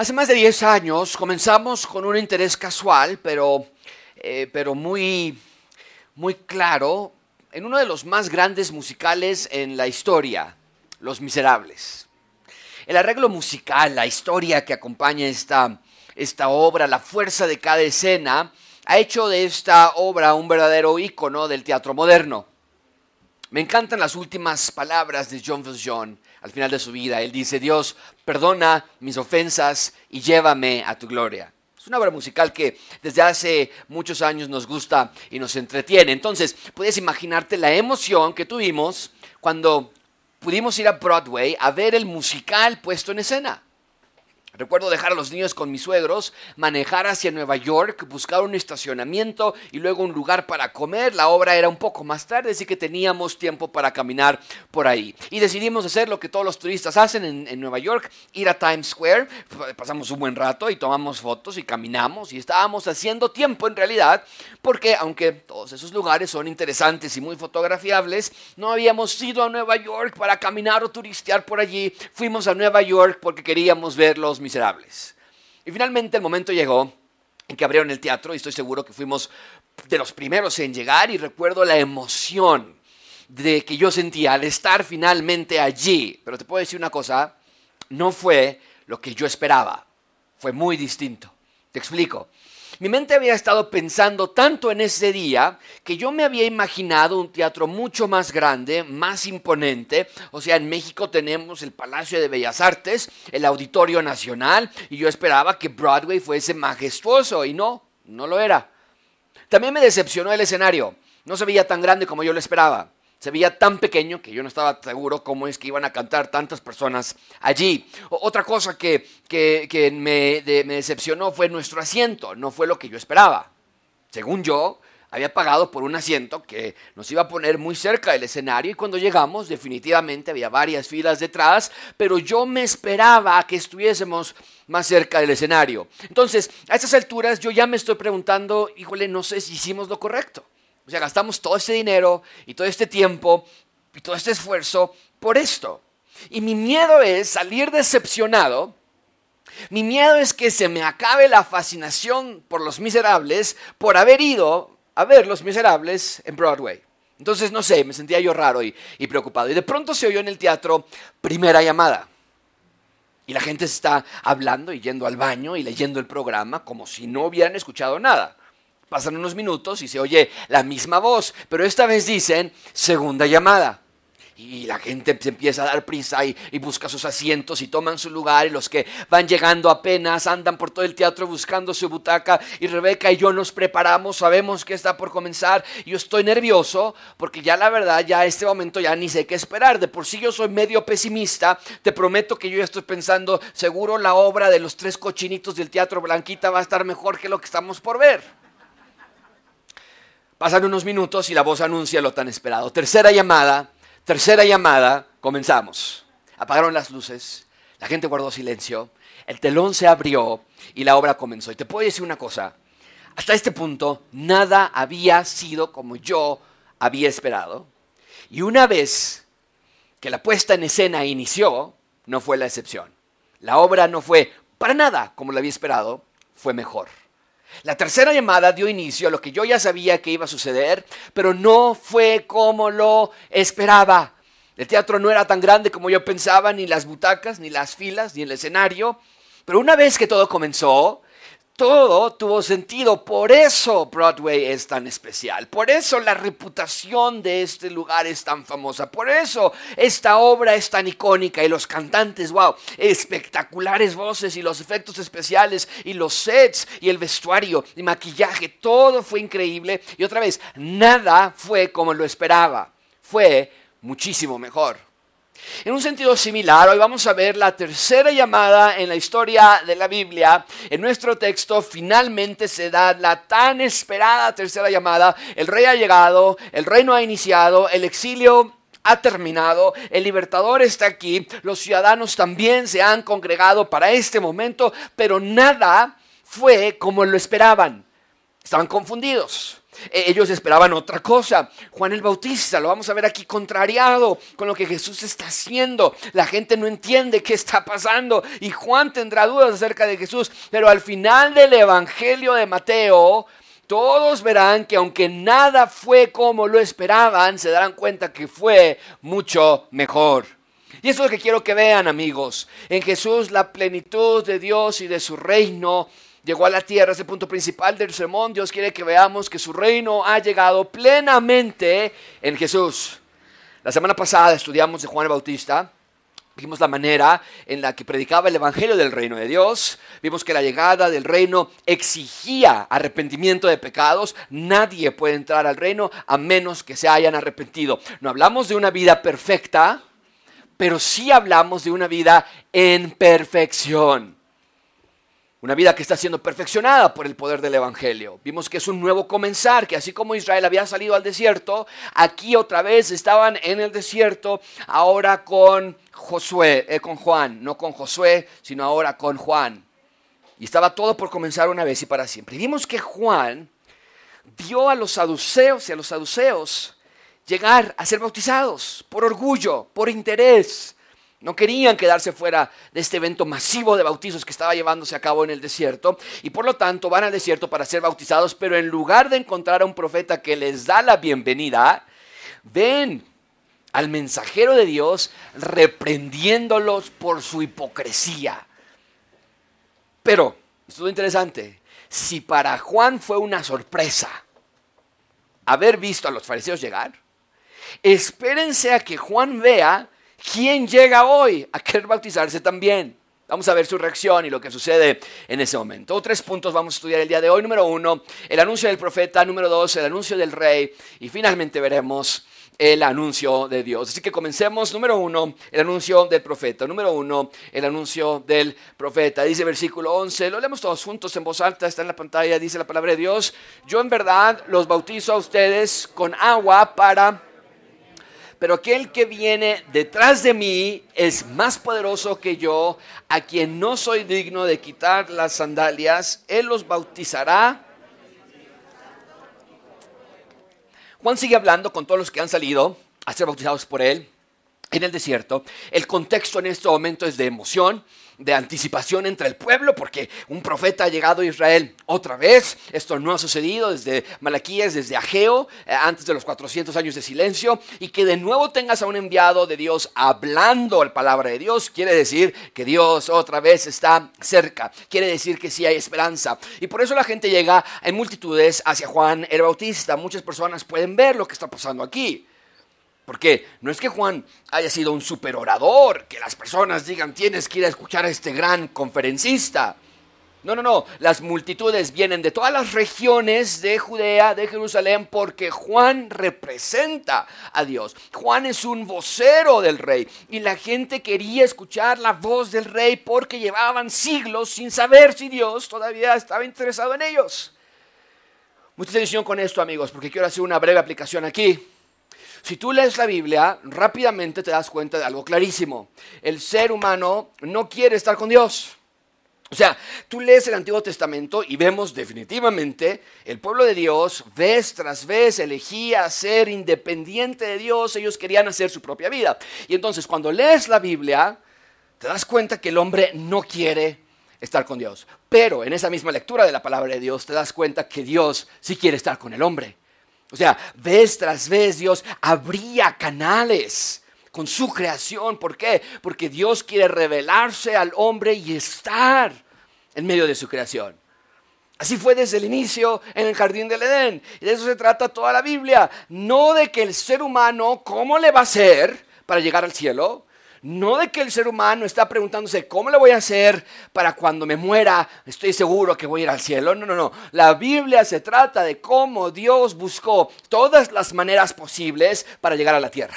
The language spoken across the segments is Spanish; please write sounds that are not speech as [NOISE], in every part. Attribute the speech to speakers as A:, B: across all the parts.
A: Hace más de 10 años comenzamos con un interés casual, pero, eh, pero muy, muy claro, en uno de los más grandes musicales en la historia, Los Miserables. El arreglo musical, la historia que acompaña esta, esta obra, la fuerza de cada escena, ha hecho de esta obra un verdadero ícono del teatro moderno. Me encantan las últimas palabras de John Valjean al final de su vida. Él dice, Dios, perdona mis ofensas y llévame a tu gloria. Es una obra musical que desde hace muchos años nos gusta y nos entretiene. Entonces, puedes imaginarte la emoción que tuvimos cuando pudimos ir a Broadway a ver el musical puesto en escena. Recuerdo dejar a los niños con mis suegros, manejar hacia Nueva York, buscar un estacionamiento y luego un lugar para comer. La obra era un poco más tarde, así que teníamos tiempo para caminar por ahí. Y decidimos hacer lo que todos los turistas hacen en, Nueva York, ir a Times Square. Pasamos un buen rato y tomamos fotos y caminamos y estábamos haciendo tiempo en realidad, porque aunque todos esos lugares son interesantes y muy fotografiables, no habíamos ido a Nueva York para caminar o turistear por allí. Fuimos a Nueva York porque queríamos verlos Y finalmente el momento llegó en que abrieron el teatro y estoy seguro que fuimos de los primeros en llegar y recuerdo la emoción de que yo sentía al estar finalmente allí. Pero te puedo decir una cosa, no fue lo que yo esperaba, fue muy distinto. Te explico. Mi mente había estado pensando tanto en ese día que yo me había imaginado un teatro mucho más grande, más imponente. O sea, en México tenemos el Palacio de Bellas Artes, el Auditorio Nacional, y yo esperaba que Broadway fuese majestuoso, y no, no lo era. También me decepcionó el escenario. No se veía tan grande como yo lo esperaba se veía tan pequeño que yo no estaba seguro cómo es que iban a cantar tantas personas allí. otra cosa que, me, me decepcionó fue nuestro asiento, no fue lo que yo esperaba. Según yo, había pagado por un asiento que nos iba a poner muy cerca del escenario y cuando llegamos definitivamente había varias filas detrás, pero yo me esperaba que estuviésemos más cerca del escenario. Entonces, a estas alturas yo ya me estoy preguntando, híjole, no sé si hicimos lo correcto. O sea, gastamos todo ese dinero y todo este tiempo y todo este esfuerzo por esto. Y mi miedo es salir decepcionado. Mi miedo es que se me acabe la fascinación por los miserables por haber ido a ver los miserables en Broadway. Entonces, no sé, me sentía yo raro y, y preocupado. Y de pronto se oyó en el teatro primera llamada. Y la gente está hablando y yendo al baño y leyendo el programa como si no hubieran escuchado nada. Pasan unos minutos y se oye la misma voz, pero esta vez dicen segunda llamada. Y la gente se empieza a dar prisa y, busca sus asientos y toman su lugar y los que van llegando apenas andan por todo el teatro buscando su butaca y Rebeca y yo nos preparamos, sabemos que está por comenzar. Yo estoy nervioso porque ya la verdad, ya este momento ya ni sé qué esperar. De por sí yo soy medio pesimista. Te prometo que yo ya estoy pensando, seguro la obra de los tres cochinitos del teatro Blanquita va a estar mejor que lo que estamos por ver. Pasan unos minutos y la voz anuncia lo tan esperado. Tercera llamada, tercera llamada, comenzamos. Apagaron las luces, la gente guardó silencio, el telón se abrió y la obra comenzó. Y te puedo decir una cosa, hasta este punto nada había sido como yo había esperado. Y una vez que la puesta en escena inició, no fue la excepción. La obra no fue para nada como la había esperado, fue mejor. La tercera llamada dio inicio a lo que yo ya sabía que iba a suceder, pero no fue como lo esperaba. El teatro no era tan grande como yo pensaba, ni las butacas, ni las filas, ni el escenario. Pero una vez que todo comenzó, todo tuvo sentido. Por eso Broadway es tan especial. Por eso la reputación de este lugar es tan famosa. Por eso esta obra es tan icónica. Y los cantantes, wow, espectaculares voces y los efectos especiales y los sets y el vestuario y maquillaje. Todo fue increíble. Y otra vez, nada fue como lo esperaba. Fue muchísimo mejor. En un sentido similar, hoy vamos a ver la tercera llamada en la historia de la Biblia. En nuestro texto finalmente se da la tan esperada tercera llamada. El rey ha llegado, el reino ha iniciado, el exilio ha terminado, el libertador está aquí, los ciudadanos también se han congregado para este momento, pero nada fue como lo esperaban. Estaban confundidos. E, ellos esperaban otra cosa. Juan el Bautista, lo vamos a ver aquí contrariado con lo que Jesús está haciendo. La gente no entiende qué está pasando y Juan tendrá dudas acerca de Jesús. Pero al final del Evangelio de Mateo, todos verán que aunque nada fue como lo esperaban, se darán cuenta que fue mucho mejor. Y eso es lo que quiero que vean amigos. En Jesús la plenitud de Dios y de su reino llegó a la tierra, es el punto principal del sermón. Dios quiere que veamos que su reino ha llegado plenamente en Jesús. La semana pasada estudiamos de Juan el Bautista. Vimos la manera en la que predicaba el Evangelio del reino de Dios. Vimos que la llegada del reino exigía arrepentimiento de pecados. Nadie puede entrar al reino a menos que se hayan arrepentido. No hablamos de una vida perfecta, pero sí hablamos de una vida en perfección. Una vida que está siendo perfeccionada por el poder del Evangelio. Vimos que es un nuevo comenzar, que así como Israel había salido al desierto, aquí otra vez estaban en el desierto, ahora con Josué, eh, con Juan, no con Josué, sino ahora con Juan. Y estaba todo por comenzar una vez y para siempre. Y vimos que Juan vio a los saduceos y a los saduceos llegar a ser bautizados por orgullo, por interés, no querían quedarse fuera de este evento masivo de bautizos que estaba llevándose a cabo en el desierto y por lo tanto van al desierto para ser bautizados, pero en lugar de encontrar a un profeta que les da la bienvenida, ven al mensajero de Dios reprendiéndolos por su hipocresía. Pero, esto es interesante, si para Juan fue una sorpresa haber visto a los fariseos llegar, espérense a que Juan vea ¿Quién llega hoy a querer bautizarse también? Vamos a ver su reacción y lo que sucede en ese momento. Tres puntos vamos a estudiar el día de hoy. Número uno, el anuncio del profeta. Número dos, el anuncio del rey. Y finalmente veremos el anuncio de Dios. Así que comencemos. Número uno, el anuncio del profeta. Número uno, el anuncio del profeta. Dice versículo 11, lo leemos todos juntos en voz alta, está en la pantalla, dice la palabra de Dios. Yo en verdad los bautizo a ustedes con agua para pero aquel que viene detrás de mí es más poderoso que yo, a quien no soy digno de quitar las sandalias, él los bautizará. Juan sigue hablando con todos los que han salido a ser bautizados por él en el desierto. El contexto en este momento es de emoción, de anticipación entre el pueblo, porque un profeta ha llegado a Israel otra vez. Esto no ha sucedido desde Malaquías, desde Ageo, eh, antes de los 400 años de silencio. Y que de nuevo tengas a un enviado de Dios hablando la palabra de Dios, quiere decir que Dios otra vez está cerca. Quiere decir que sí hay esperanza. Y por eso la gente llega en multitudes hacia Juan el Bautista. Muchas personas pueden ver lo que está pasando aquí. Porque no es que Juan haya sido un super orador, que las personas digan tienes que ir a escuchar a este gran conferencista. No, no, no. Las multitudes vienen de todas las regiones de Judea, de Jerusalén, porque Juan representa a Dios. Juan es un vocero del rey. Y la gente quería escuchar la voz del rey porque llevaban siglos sin saber si Dios todavía estaba interesado en ellos. Mucha atención con esto, amigos, porque quiero hacer una breve aplicación aquí. Si tú lees la Biblia, rápidamente te das cuenta de algo clarísimo. El ser humano no quiere estar con Dios. O sea, tú lees el Antiguo Testamento y vemos definitivamente el pueblo de Dios, vez tras vez, elegía ser independiente de Dios, ellos querían hacer su propia vida. Y entonces cuando lees la Biblia, te das cuenta que el hombre no quiere estar con Dios. Pero en esa misma lectura de la palabra de Dios, te das cuenta que Dios sí quiere estar con el hombre. O sea, vez tras vez Dios abría canales con su creación. ¿Por qué? Porque Dios quiere revelarse al hombre y estar en medio de su creación. Así fue desde el inicio en el jardín del Edén. Y de eso se trata toda la Biblia. No de que el ser humano, ¿cómo le va a hacer para llegar al cielo? No de que el ser humano está preguntándose cómo le voy a hacer para cuando me muera, estoy seguro que voy a ir al cielo. No, no, no. La Biblia se trata de cómo Dios buscó todas las maneras posibles para llegar a la tierra.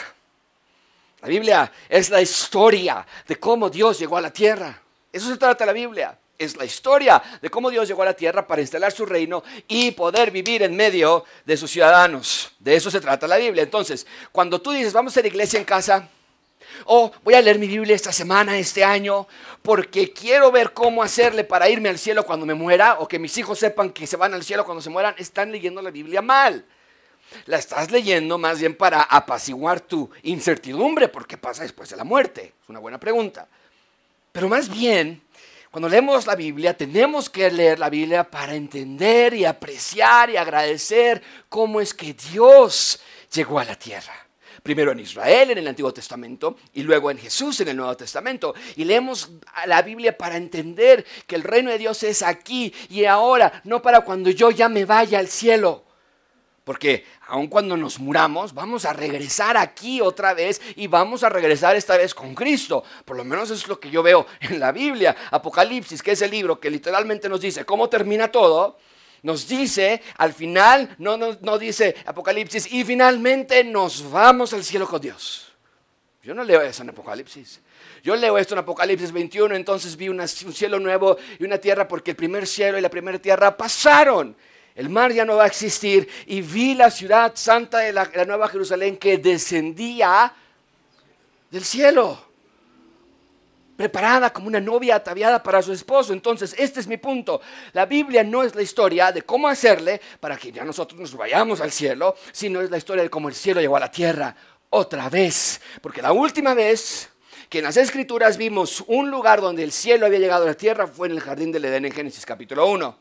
A: La Biblia es la historia de cómo Dios llegó a la tierra. Eso se trata la Biblia. Es la historia de cómo Dios llegó a la tierra para instalar su reino y poder vivir en medio de sus ciudadanos. De eso se trata la Biblia. Entonces, cuando tú dices, vamos a hacer iglesia en casa, O voy a leer mi Biblia esta semana, este año, porque quiero ver cómo hacerle para irme al cielo cuando me muera, o que mis hijos sepan que se van al cielo cuando se mueran. Están leyendo la Biblia mal. La estás leyendo más bien para apaciguar tu incertidumbre por qué pasa después de la muerte. Es una buena pregunta. Pero más bien, cuando leemos la Biblia, tenemos que leer la Biblia para entender y apreciar y agradecer cómo es que Dios llegó a la tierra primero en Israel en el Antiguo Testamento y luego en Jesús en el Nuevo Testamento. Y leemos la Biblia para entender que el reino de Dios es aquí y ahora, no para cuando yo ya me vaya al cielo. Porque aun cuando nos muramos, vamos a regresar aquí otra vez y vamos a regresar esta vez con Cristo. Por lo menos es lo que yo veo en la Biblia. Apocalipsis, que es el libro que literalmente nos dice cómo termina todo nos dice, al final, no, no, dice Apocalipsis, y finalmente nos vamos al cielo con Dios. Yo no leo eso en Apocalipsis. Yo leo esto en Apocalipsis 21, entonces vi un cielo nuevo y una tierra porque el primer cielo y la primera tierra pasaron. El mar ya no va a existir y vi la ciudad santa de la Nueva Jerusalén que descendía del cielo preparada como una novia ataviada para su esposo. Entonces, este es mi punto. La Biblia no es la historia de cómo hacerle para que ya nosotros nos vayamos al cielo, sino es la historia de cómo el cielo llegó a la tierra otra vez. Porque la última vez que en las escrituras vimos un lugar donde el cielo había llegado a la tierra fue en el jardín del Edén en Génesis capítulo 1.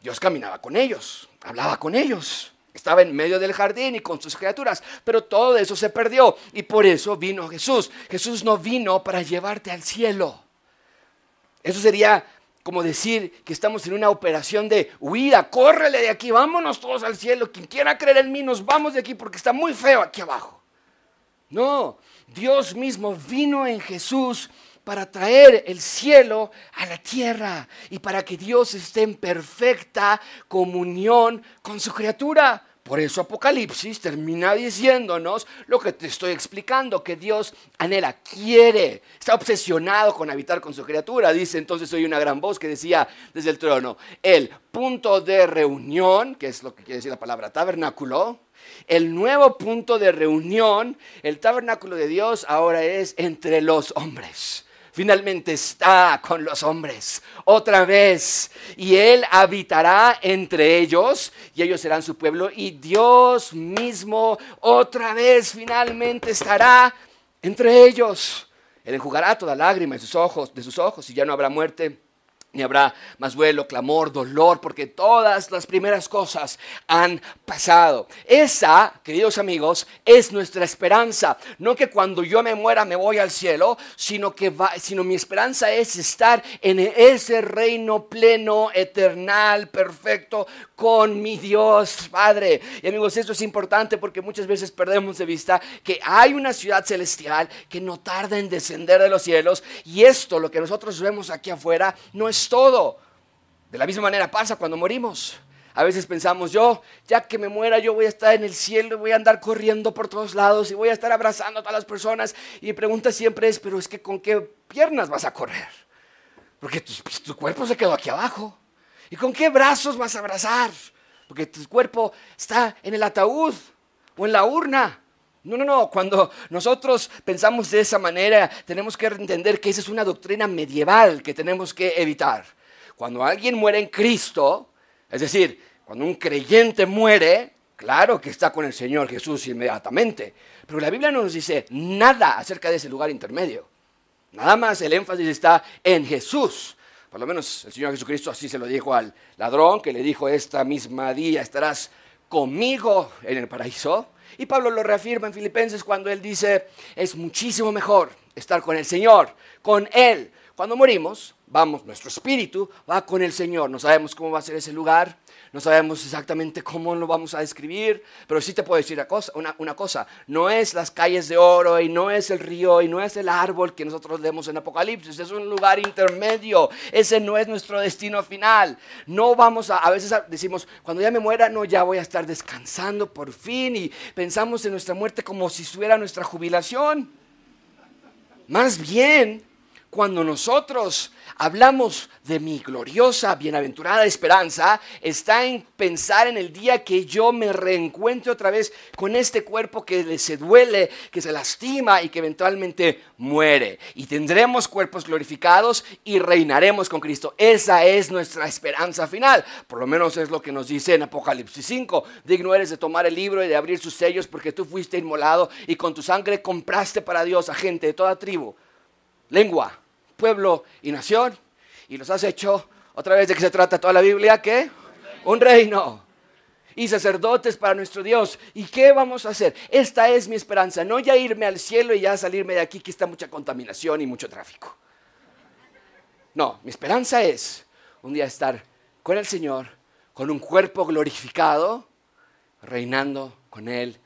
A: Dios caminaba con ellos, hablaba con ellos. Estaba en medio del jardín y con sus criaturas, pero todo eso se perdió y por eso vino Jesús. Jesús no vino para llevarte al cielo. Eso sería como decir que estamos en una operación de huida, córrele de aquí, vámonos todos al cielo, quien quiera creer en mí, nos vamos de aquí porque está muy feo aquí abajo. No, Dios mismo vino en Jesús para traer el cielo a la tierra y para que Dios esté en perfecta comunión con su criatura. Por eso Apocalipsis termina diciéndonos lo que te estoy explicando, que Dios anhela, quiere, está obsesionado con habitar con su criatura. Dice entonces oí una gran voz que decía desde el trono, el punto de reunión, que es lo que quiere decir la palabra tabernáculo, el nuevo punto de reunión, el tabernáculo de Dios ahora es entre los hombres finalmente está con los hombres otra vez y Él habitará entre ellos y ellos serán su pueblo y Dios mismo otra vez finalmente estará entre ellos. Él enjugará toda lágrima de sus ojos, de sus ojos y ya no habrá muerte ni habrá más duelo, clamor, dolor, porque todas las primeras cosas han pasado. Esa, queridos amigos, es nuestra esperanza. No que cuando yo me muera me voy al cielo, sino que va, sino mi esperanza es estar en ese reino pleno, eternal, perfecto, con mi Dios Padre. Y amigos, esto es importante porque muchas veces perdemos de vista que hay una ciudad celestial que no tarda en descender de los cielos. Y esto, lo que nosotros vemos aquí afuera, no es todo. De la misma manera pasa cuando morimos. A veces pensamos, yo, ya que me muera, yo voy a estar en el cielo y voy a andar corriendo por todos lados y voy a estar abrazando a todas las personas. Y pregunta siempre es, pero es que ¿con qué piernas vas a correr? Porque tu, pues, tu cuerpo se quedó aquí abajo. ¿Y con qué brazos vas a abrazar? Porque tu cuerpo está en el ataúd o en la urna. No, no, no. Cuando nosotros pensamos de esa manera, tenemos que entender que esa es una doctrina medieval que tenemos que evitar. Cuando alguien muere en Cristo, es decir, cuando un creyente muere, claro que está con el Señor Jesús inmediatamente. Pero la Biblia no nos dice nada acerca de ese lugar intermedio. Nada más el énfasis está en Jesús. Por lo menos el Señor Jesucristo así se lo dijo al ladrón, que le dijo, esta misma día estarás conmigo en el paraíso. Y Pablo lo reafirma en Filipenses cuando él dice, es muchísimo mejor estar con el Señor, con Él. Cuando morimos, vamos, nuestro espíritu va con el Señor. No sabemos cómo va a ser ese lugar, no sabemos exactamente cómo lo vamos a describir, pero sí te puedo decir una cosa, no es las calles de oro y no es el río y no es el árbol que nosotros leemos en Apocalipsis, es un lugar intermedio, ese no es nuestro destino final. No vamos a, a veces decimos, cuando ya me muera, no, ya voy a estar descansando por fin y pensamos en nuestra muerte como si fuera nuestra jubilación. Más bien, cuando nosotros hablamos de mi gloriosa, bienaventurada esperanza, está en pensar en el día que yo me reencuentre otra vez con este cuerpo que se duele, que se lastima y que eventualmente muere. Y tendremos cuerpos glorificados y reinaremos con Cristo. Esa es nuestra esperanza final. Por lo menos es lo que nos dice en Apocalipsis 5. Digno eres de tomar el libro y de abrir sus sellos porque tú fuiste inmolado y con tu sangre compraste para Dios a gente de toda tribu, lengua, pueblo y nación. Y los has hecho, otra vez de que se trata toda la Biblia, ¿qué? Un reino. Y sacerdotes para nuestro Dios. ¿Y qué vamos a hacer? Esta es mi esperanza. No ya irme al cielo y ya salirme de aquí que está mucha contaminación y mucho tráfico. No, mi esperanza es un día estar con el Señor, con un cuerpo glorificado, reinando con Él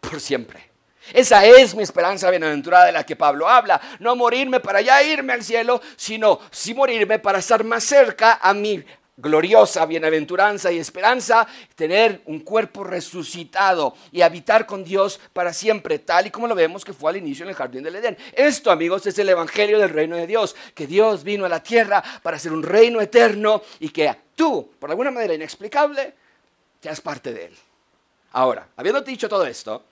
A: por siempre. Esa es mi esperanza bienaventurada de la que Pablo habla. No morirme para ya irme al cielo, sino sí morirme para estar más cerca a mi gloriosa bienaventuranza y esperanza, tener un cuerpo resucitado y habitar con Dios para siempre, tal y como lo vemos que fue al inicio en el jardín del Edén. Esto, amigos, es el evangelio del reino de Dios, que Dios vino a la tierra para ser un reino eterno y que tú, por alguna manera inexplicable, seas parte de él. Ahora, habiendo dicho todo esto,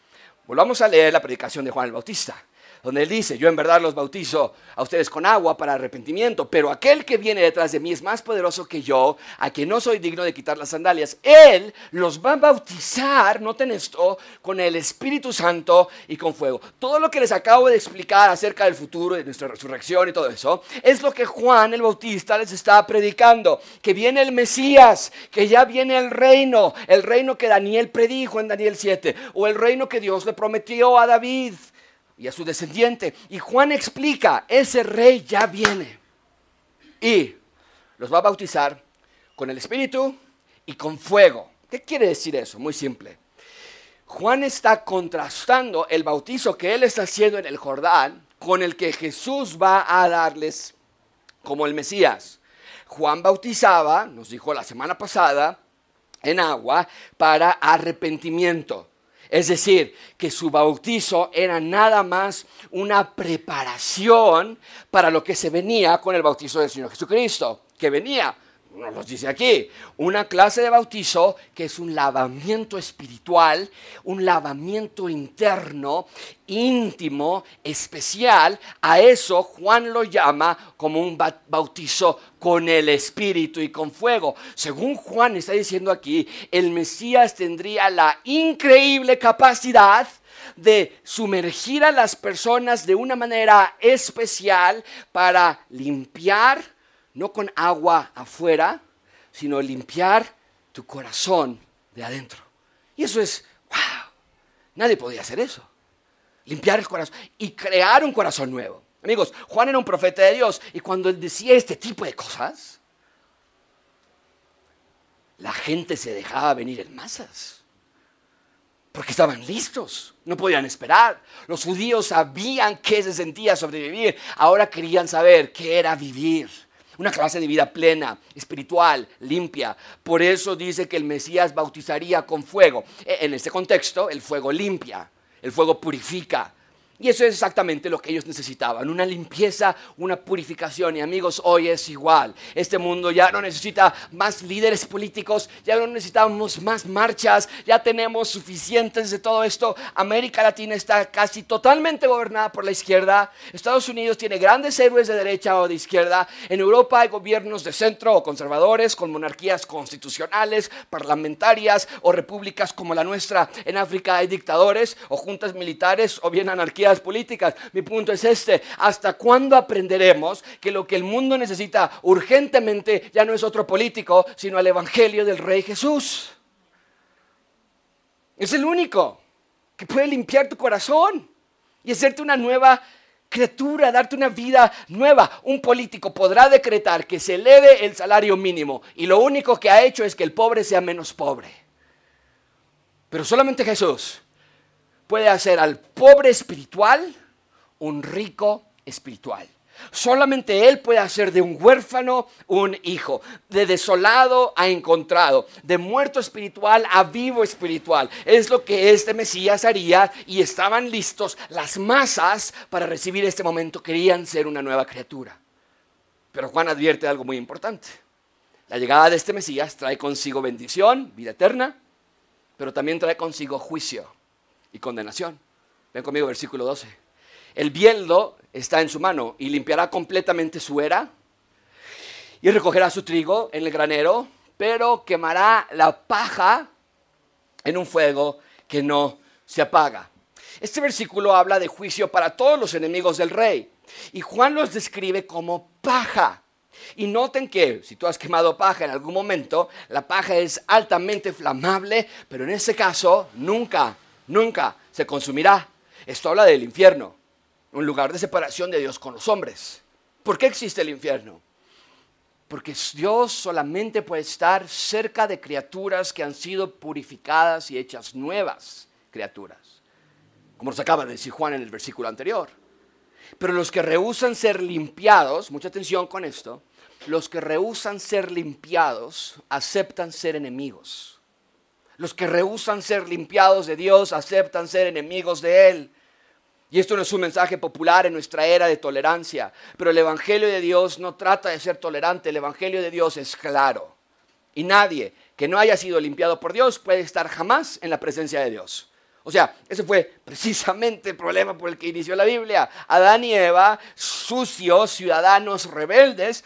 A: Volvamos a leer la predicación de Juan el Bautista donde él dice, yo en verdad los bautizo a ustedes con agua para arrepentimiento, pero aquel que viene detrás de mí es más poderoso que yo, a quien no soy digno de quitar las sandalias. Él los va a bautizar, noten esto, con el Espíritu Santo y con fuego. Todo lo que les acabo de explicar acerca del futuro, de nuestra resurrección y todo eso, es lo que Juan el Bautista les está predicando, que viene el Mesías, que ya viene el reino, el reino que Daniel predijo en Daniel 7, o el reino que Dios le prometió a David y a su descendiente. Y Juan explica, ese rey ya viene. Y los va a bautizar con el Espíritu y con fuego. ¿Qué quiere decir eso? Muy simple. Juan está contrastando el bautizo que él está haciendo en el Jordán con el que Jesús va a darles como el Mesías. Juan bautizaba, nos dijo la semana pasada, en agua para arrepentimiento. Es decir, que su bautizo era nada más una preparación para lo que se venía con el bautizo del Señor Jesucristo, que venía nos lo dice aquí, una clase de bautizo que es un lavamiento espiritual, un lavamiento interno, íntimo, especial. A eso Juan lo llama como un bautizo con el Espíritu y con fuego. Según Juan está diciendo aquí, el Mesías tendría la increíble capacidad de sumergir a las personas de una manera especial para limpiar, no con agua afuera, sino limpiar tu corazón de adentro. Y eso es, wow, nadie podía hacer eso. Limpiar el corazón y crear un corazón nuevo. Amigos, Juan era un profeta de Dios y cuando él decía este tipo de cosas, la gente se dejaba venir en masas. Porque estaban listos, no podían esperar. Los judíos sabían qué se sentía sobrevivir, ahora querían saber qué era vivir una clase de vida plena, espiritual, limpia. Por eso dice que el Mesías bautizaría con fuego. E, en este contexto, el fuego limpia, el fuego purifica, y eso es exactamente lo que ellos necesitaban, una limpieza, una purificación. Y amigos, hoy es igual. Este mundo ya no necesita más líderes políticos, ya no necesitamos más marchas, ya tenemos suficientes de todo esto. América Latina está casi totalmente gobernada por la izquierda. Estados Unidos tiene grandes héroes de derecha o de izquierda. En Europa hay gobiernos de centro o conservadores con monarquías constitucionales, parlamentarias o repúblicas como la nuestra. En África hay dictadores o juntas militares o bien anarquías políticas. Mi punto es este, ¿hasta cuándo aprenderemos que lo que el mundo necesita urgentemente ya no es otro político, sino el Evangelio del Rey Jesús? Es el único que puede limpiar tu corazón y hacerte una nueva criatura, darte una vida nueva. Un político podrá decretar que se eleve el salario mínimo y lo único que ha hecho es que el pobre sea menos pobre. Pero solamente Jesús puede hacer al pobre espiritual un rico espiritual. Solamente Él puede hacer de un huérfano un hijo, de desolado a encontrado, de muerto espiritual a vivo espiritual. Es lo que este Mesías haría y estaban listos las masas para recibir este momento. Querían ser una nueva criatura. Pero Juan advierte algo muy importante. La llegada de este Mesías trae consigo bendición, vida eterna, pero también trae consigo juicio condenación. Ven conmigo, versículo 12. El bieldo está en su mano y limpiará completamente su era y recogerá su trigo en el granero, pero quemará la paja en un fuego que no se apaga. Este versículo habla de juicio para todos los enemigos del rey y Juan los describe como paja. Y noten que si tú has quemado paja en algún momento, la paja es altamente flamable, pero en ese caso nunca, nunca se consumirá. Esto habla del infierno, un lugar de separación de Dios con los hombres. ¿Por qué existe el infierno? Porque Dios solamente puede estar cerca de criaturas que han sido purificadas y hechas nuevas criaturas, como nos acaba de decir Juan en el versículo anterior. Pero los que rehusan ser limpiados, mucha atención con esto, los que rehusan ser limpiados aceptan ser enemigos. Los que rehusan ser limpiados de Dios aceptan ser enemigos de Él. Y esto no es un mensaje popular en nuestra era de tolerancia, pero el Evangelio de Dios no trata de ser tolerante, el Evangelio de Dios es claro. Y nadie que no haya sido limpiado por Dios puede estar jamás en la presencia de Dios. O sea, ese fue precisamente el problema por el que inició la Biblia. Adán y Eva, sucios, ciudadanos rebeldes,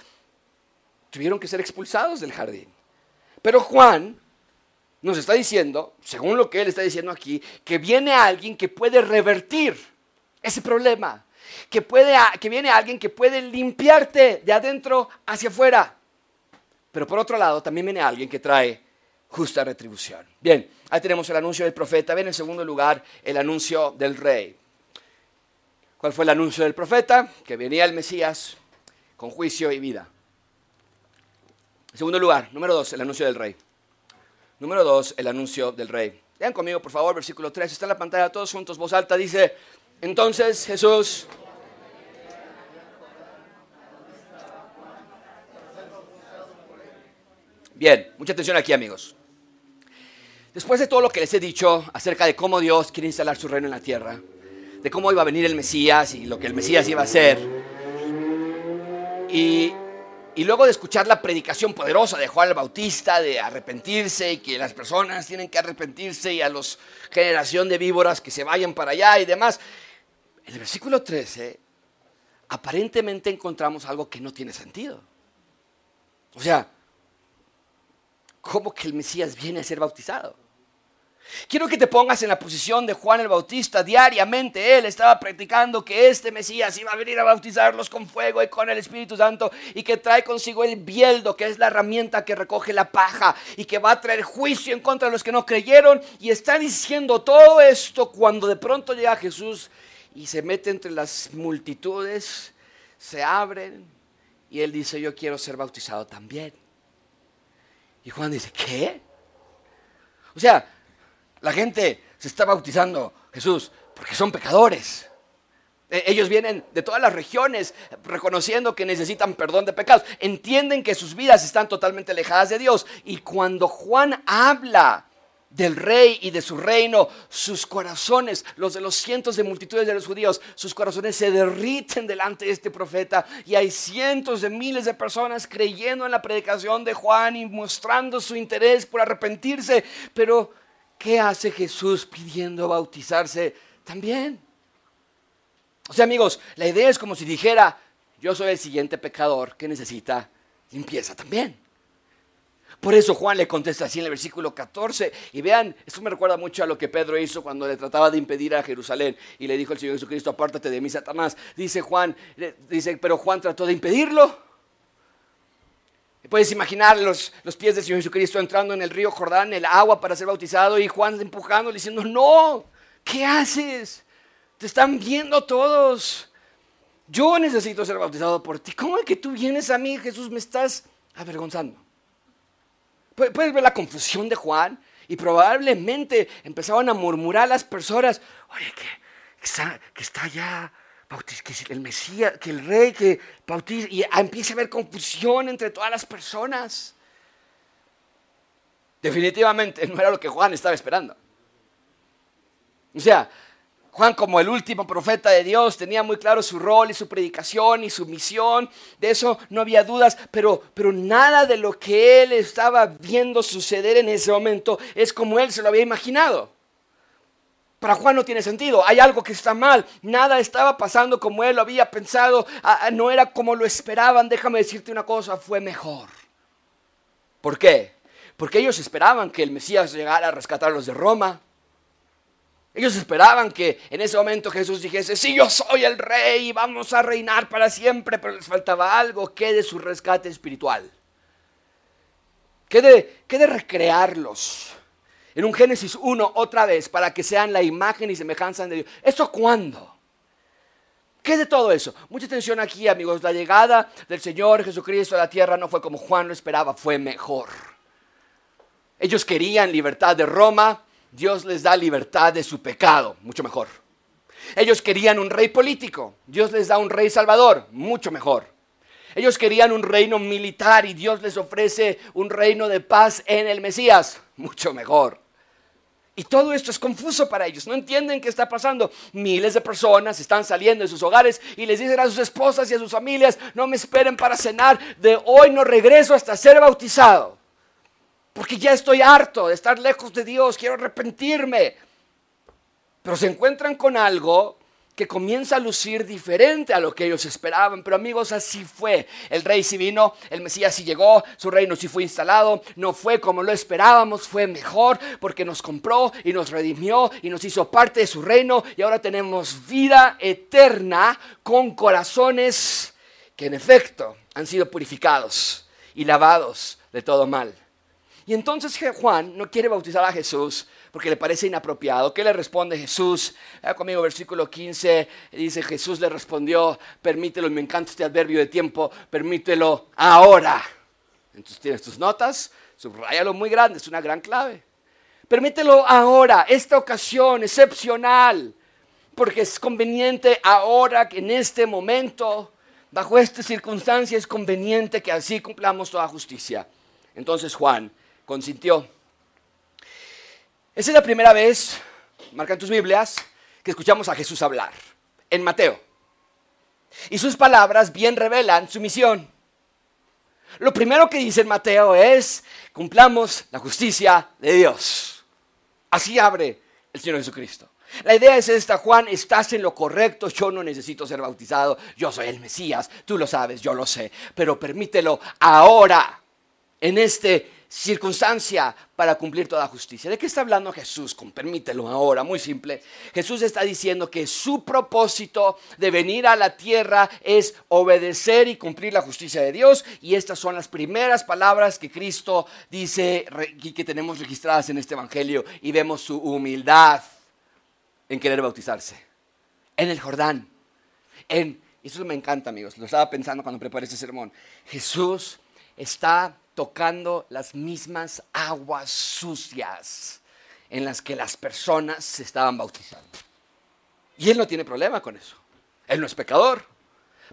A: tuvieron que ser expulsados del jardín. Pero Juan nos está diciendo, según lo que él está diciendo aquí, que viene alguien que puede revertir ese problema, que, puede, que viene alguien que puede limpiarte de adentro hacia afuera. Pero por otro lado, también viene alguien que trae justa retribución. Bien, ahí tenemos el anuncio del profeta. Ven en segundo lugar el anuncio del rey. ¿Cuál fue el anuncio del profeta? Que venía el Mesías con juicio y vida. En segundo lugar, número dos, el anuncio del rey. Número dos, el anuncio del rey. Vean conmigo, por favor, versículo 3. Está en la pantalla todos juntos, voz alta. Dice, entonces Jesús... Bien, mucha atención aquí, amigos. Después de todo lo que les he dicho acerca de cómo Dios quiere instalar su reino en la tierra, de cómo iba a venir el Mesías y lo que el Mesías iba a hacer, y y luego de escuchar la predicación poderosa de Juan el Bautista de arrepentirse y que las personas tienen que arrepentirse y a los generación de víboras que se vayan para allá y demás, en el versículo 13 aparentemente encontramos algo que no tiene sentido. O sea, ¿cómo que el Mesías viene a ser bautizado? Quiero que te pongas en la posición de Juan el Bautista. Diariamente él estaba practicando que este Mesías iba a venir a bautizarlos con fuego y con el Espíritu Santo y que trae consigo el bieldo, que es la herramienta que recoge la paja y que va a traer juicio en contra de los que no creyeron. Y está diciendo todo esto cuando de pronto llega Jesús y se mete entre las multitudes, se abren y él dice, yo quiero ser bautizado también. Y Juan dice, ¿qué? O sea, la gente se está bautizando, Jesús, porque son pecadores. E, ellos vienen de todas las regiones reconociendo que necesitan perdón de pecados. Entienden que sus vidas están totalmente alejadas de Dios. Y cuando Juan habla del rey y de su reino, sus corazones, los de los cientos de multitudes de los judíos, sus corazones se derriten delante de este profeta y hay cientos de miles de personas creyendo en la predicación de Juan y mostrando su interés por arrepentirse, pero ¿qué hace Jesús pidiendo bautizarse también? O sea, amigos, la idea es como si dijera, yo soy el siguiente pecador que necesita limpieza también. Por eso Juan le contesta así en el versículo 14. Y vean, esto me recuerda mucho a lo que Pedro hizo cuando le trataba de impedir a Jerusalén. Y le dijo al Señor Jesucristo, apártate de mí, Satanás. Dice Juan, dice, pero Juan trató de impedirlo. Puedes imaginar los, los pies del Señor Jesucristo entrando en el río Jordán, el agua para ser bautizado y Juan empujando, diciendo, no, ¿qué haces? Te están viendo todos. Yo necesito ser bautizado por ti. ¿Cómo es que tú vienes a mí, Jesús? Me estás avergonzando. Puedes ver la confusión de Juan y probablemente empezaban a murmurar las personas, oye, que, está, que está allá que el Mesías, que el rey que bautiza, y empieza a haber confusión entre todas las personas. Definitivamente [LAUGHS] no era lo que Juan estaba esperando. O sea, Juan como el último profeta de Dios tenía muy claro su rol y su predicación y su misión, de eso no había dudas, pero, pero nada de lo que él estaba viendo suceder en ese momento es como él se lo había imaginado. Para Juan no tiene sentido, hay algo que está mal, nada estaba pasando como él lo había pensado, no era como lo esperaban, déjame decirte una cosa, fue mejor. ¿Por qué? Porque ellos esperaban que el Mesías llegara a rescatarlos de Roma ellos esperaban que en ese momento Jesús dijese, sí, yo soy el rey y vamos a reinar para siempre, pero les faltaba algo, que de su rescate espiritual. ¿Qué de, de recrearlos? En un Génesis 1 otra vez, para que sean la imagen y semejanza de Dios. ¿Eso cuándo? ¿Qué de todo eso? Mucha atención aquí, amigos. La llegada del Señor Jesucristo a la tierra no fue como Juan lo esperaba, fue mejor. Ellos querían libertad de Roma, Dios les da libertad de su pecado, mucho mejor. Ellos querían un rey político, Dios les da un rey salvador, mucho mejor. Ellos querían un reino militar y Dios les ofrece un reino de paz en el Mesías, mucho mejor. Y todo esto es confuso para ellos, no entienden qué está pasando. Miles de personas están saliendo de sus hogares y les dicen a sus esposas y a sus familias, no me esperen para cenar, de hoy no regreso hasta ser bautizado porque ya estoy harto de estar lejos de Dios, quiero arrepentirme. Pero se encuentran con algo comienza a lucir diferente a lo que ellos esperaban. Pero amigos, así fue. El rey sí vino, el Mesías sí llegó, su reino sí fue instalado. No fue como lo esperábamos, fue mejor porque nos compró y nos redimió y nos hizo parte de su reino. Y ahora tenemos vida eterna con corazones que en efecto han sido purificados y lavados de todo mal. Y entonces Juan no quiere bautizar a Jesús porque le parece inapropiado. ¿Qué le responde Jesús? conmigo, versículo 15, dice Jesús le respondió, permítelo, me encanta este adverbio de tiempo, permítelo ahora. Entonces tienes tus notas, subrayalo muy grande, es una gran clave. Permítelo ahora, esta ocasión excepcional, porque es conveniente ahora, en este momento, bajo estas circunstancias, es conveniente que así cumplamos toda justicia. Entonces Juan consintió. Esa es la primera vez, marcan tus Biblias, que escuchamos a Jesús hablar, en Mateo. Y sus palabras bien revelan su misión. Lo primero que dice en Mateo es, cumplamos la justicia de Dios. Así abre el Señor Jesucristo. La idea es esta, Juan, estás en lo correcto, yo no necesito ser bautizado, yo soy el Mesías, tú lo sabes, yo lo sé, pero permítelo ahora, en este circunstancia para cumplir toda justicia. ¿De qué está hablando Jesús? Permítelo ahora, muy simple. Jesús está diciendo que su propósito de venir a la tierra es obedecer y cumplir la justicia de Dios. Y estas son las primeras palabras que Cristo dice y que tenemos registradas en este Evangelio. Y vemos su humildad en querer bautizarse. En el Jordán. En, eso me encanta, amigos. Lo estaba pensando cuando preparé este sermón. Jesús está tocando las mismas aguas sucias en las que las personas se estaban bautizando. Y él no tiene problema con eso. Él no es pecador,